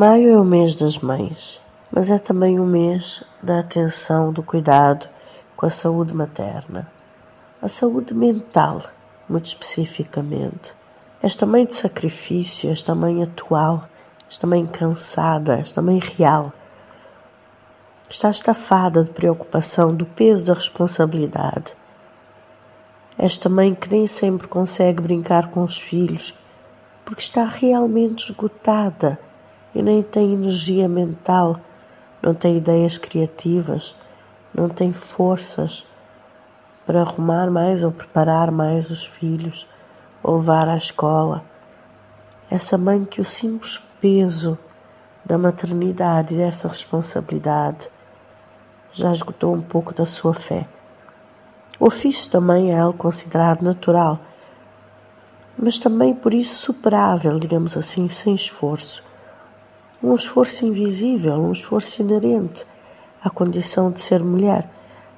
Maio é o mês das mães, mas é também o mês da atenção, do cuidado com a saúde materna. A saúde mental, muito especificamente. Esta mãe de sacrifício, esta mãe atual, esta mãe cansada, esta mãe real, está estafada de preocupação do peso da responsabilidade. Esta mãe que nem sempre consegue brincar com os filhos porque está realmente esgotada e nem tem energia mental, não tem ideias criativas, não tem forças para arrumar mais ou preparar mais os filhos ou levar à escola. Essa mãe que o simples peso da maternidade e dessa responsabilidade já esgotou um pouco da sua fé. O ofício também é algo considerado natural, mas também por isso superável, digamos assim, sem esforço um esforço invisível, um esforço inerente à condição de ser mulher,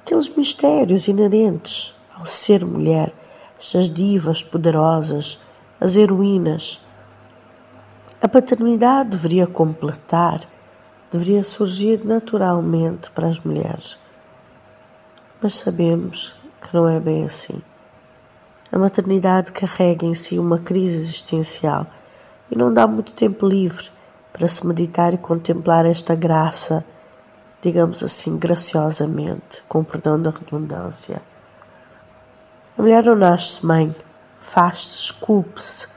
aqueles mistérios inerentes ao ser mulher, estas divas poderosas, as heroínas. A paternidade deveria completar, deveria surgir naturalmente para as mulheres. Mas sabemos que não é bem assim. A maternidade carrega em si uma crise existencial e não dá muito tempo livre para se meditar e contemplar esta graça, digamos assim, graciosamente, com perdão da redundância. A mulher não nasce mãe, faz-se, esculpe-se.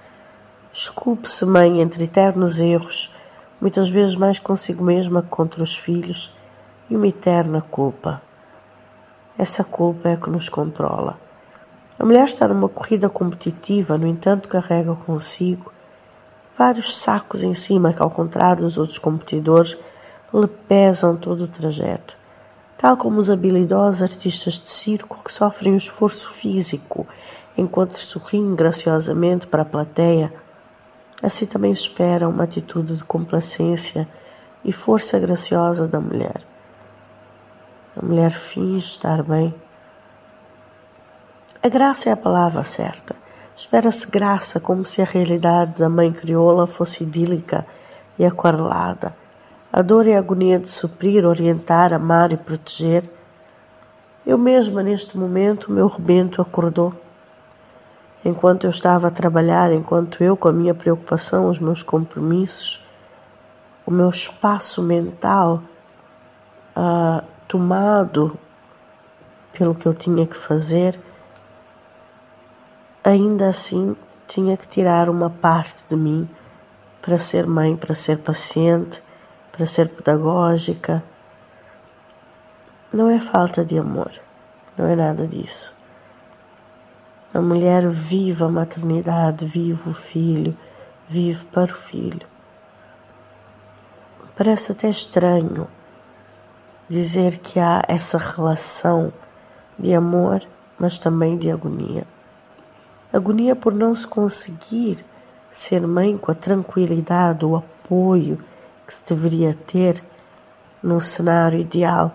Esculpe-se mãe entre eternos erros, muitas vezes mais consigo mesma que contra os filhos, e uma eterna culpa. Essa culpa é que nos controla. A mulher está numa corrida competitiva, no entanto, carrega consigo vários sacos em cima que, ao contrário dos outros competidores, lhe pesam todo o trajeto. Tal como os habilidosos artistas de circo que sofrem o esforço físico enquanto sorriem graciosamente para a plateia, assim também espera uma atitude de complacência e força graciosa da mulher. A mulher finge estar bem. A graça é a palavra certa. Espera-se graça como se a realidade da mãe crioula fosse idílica e aquarelada. A dor e a agonia de suprir, orientar, amar e proteger. Eu mesma, neste momento, meu rebento acordou. Enquanto eu estava a trabalhar, enquanto eu, com a minha preocupação, os meus compromissos, o meu espaço mental uh, tomado pelo que eu tinha que fazer, ainda assim tinha que tirar uma parte de mim para ser mãe, para ser paciente, para ser pedagógica. Não é falta de amor, não é nada disso. A mulher vive a maternidade, vive o filho, vive para o filho. Parece até estranho dizer que há essa relação de amor, mas também de agonia agonia por não se conseguir ser mãe com a tranquilidade, o apoio que se deveria ter num cenário ideal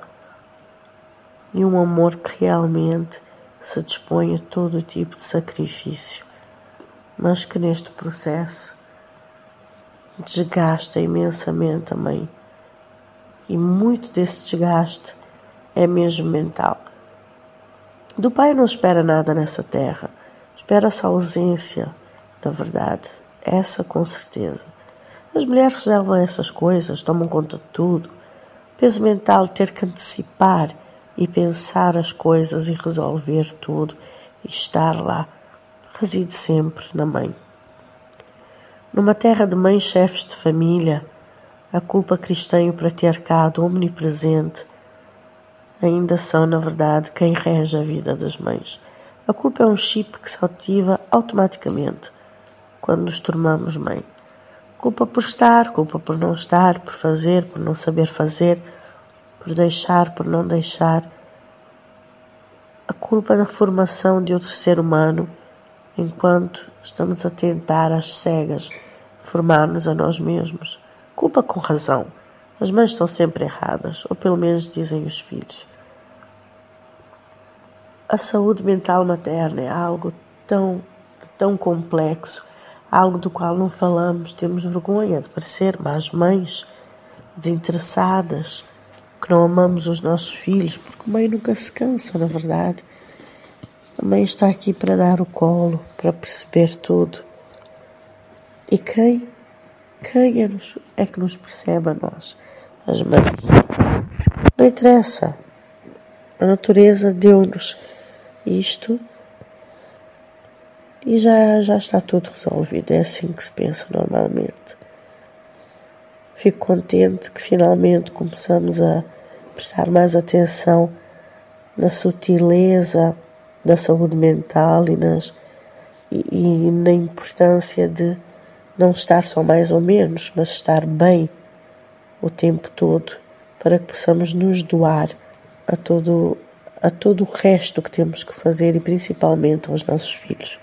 e um amor que realmente se dispõe a todo tipo de sacrifício, mas que neste processo desgasta imensamente a mãe. E muito desse desgaste é mesmo mental. Do pai não espera nada nessa terra Espera-se a ausência, na verdade, essa com certeza. As mulheres reservam essas coisas, tomam conta de tudo. O peso mental ter que antecipar e pensar as coisas e resolver tudo e estar lá reside sempre na mãe. Numa terra de mães chefes de família, a culpa cristã e o patriarcado omnipresente ainda são, na verdade, quem rege a vida das mães. A culpa é um chip que se ativa automaticamente quando nos tornamos mãe. Culpa por estar, culpa por não estar, por fazer, por não saber fazer, por deixar, por não deixar. A culpa da formação de outro ser humano enquanto estamos a tentar às cegas formar-nos a nós mesmos. Culpa com razão. As mães estão sempre erradas, ou pelo menos dizem os filhos. A saúde mental materna é algo tão, tão complexo, algo do qual não falamos, temos vergonha de parecer más mães, desinteressadas, que não amamos os nossos filhos, porque a mãe nunca se cansa, na verdade. A mãe está aqui para dar o colo, para perceber tudo. E quem? Quem é, nos, é que nos percebe a nós? As mães. Não interessa. A natureza deu-nos isto e já, já está tudo resolvido. É assim que se pensa normalmente. Fico contente que finalmente começamos a prestar mais atenção na sutileza da saúde mental e, nas, e, e na importância de não estar só mais ou menos, mas estar bem o tempo todo para que possamos nos doar a todo, a todo o resto que temos que fazer e principalmente aos nossos filhos.